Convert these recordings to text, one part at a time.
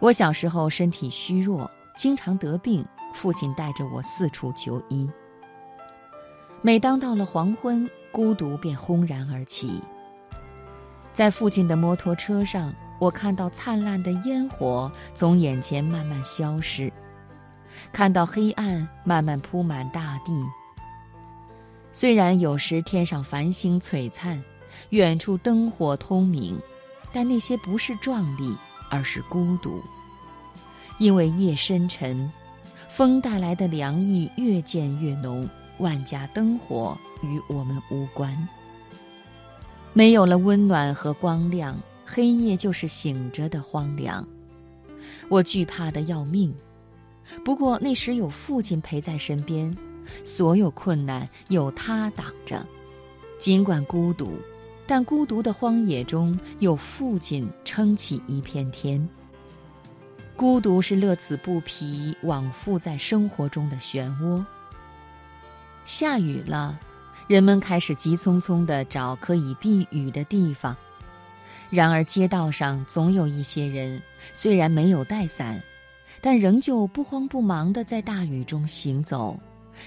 我小时候身体虚弱，经常得病，父亲带着我四处求医。每当到了黄昏，孤独便轰然而起。在父亲的摩托车上，我看到灿烂的烟火从眼前慢慢消失，看到黑暗慢慢铺满大地。虽然有时天上繁星璀璨，远处灯火通明，但那些不是壮丽，而是孤独。因为夜深沉，风带来的凉意越渐越浓，万家灯火与我们无关。没有了温暖和光亮，黑夜就是醒着的荒凉。我惧怕的要命，不过那时有父亲陪在身边。所有困难有他挡着，尽管孤独，但孤独的荒野中有父亲撑起一片天。孤独是乐此不疲、往复在生活中的漩涡。下雨了，人们开始急匆匆地找可以避雨的地方。然而街道上总有一些人，虽然没有带伞，但仍旧不慌不忙地在大雨中行走。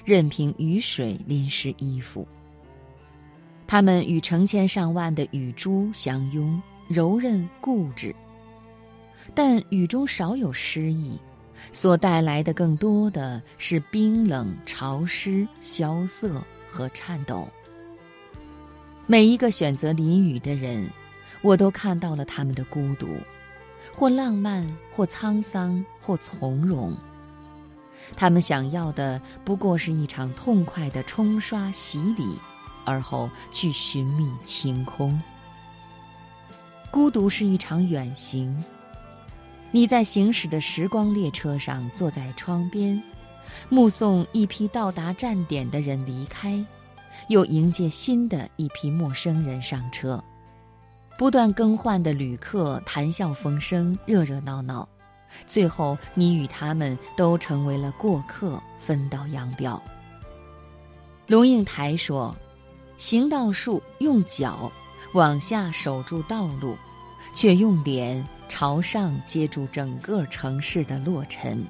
任凭雨水淋湿衣服，他们与成千上万的雨珠相拥，柔韧固执。但雨中少有诗意，所带来的更多的是冰冷、潮湿、萧瑟和颤抖。每一个选择淋雨的人，我都看到了他们的孤独，或浪漫，或沧桑，或从容。他们想要的不过是一场痛快的冲刷洗礼，而后去寻觅晴空。孤独是一场远行，你在行驶的时光列车上坐在窗边，目送一批到达站点的人离开，又迎接新的一批陌生人上车，不断更换的旅客谈笑风生，热热闹闹。最后，你与他们都成为了过客，分道扬镳。龙应台说：“行道树用脚往下守住道路，却用脸朝上接住整个城市的落尘。”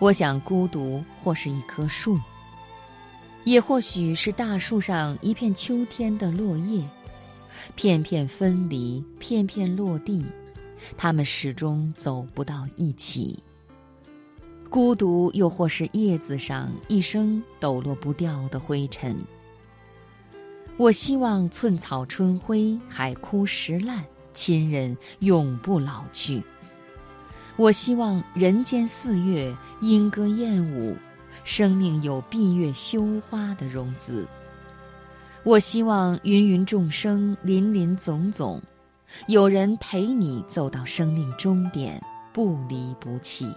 我想，孤独或是一棵树，也或许是大树上一片秋天的落叶，片片分离，片片落地。他们始终走不到一起。孤独，又或是叶子上一生抖落不掉的灰尘。我希望寸草春晖，海枯石烂，亲人永不老去。我希望人间四月莺歌燕舞，生命有闭月羞花的容姿。我希望芸芸众生，林林总总。有人陪你走到生命终点，不离不弃。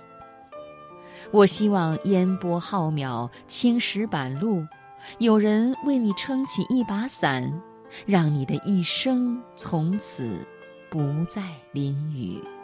我希望烟波浩渺，青石板路，有人为你撑起一把伞，让你的一生从此不再淋雨。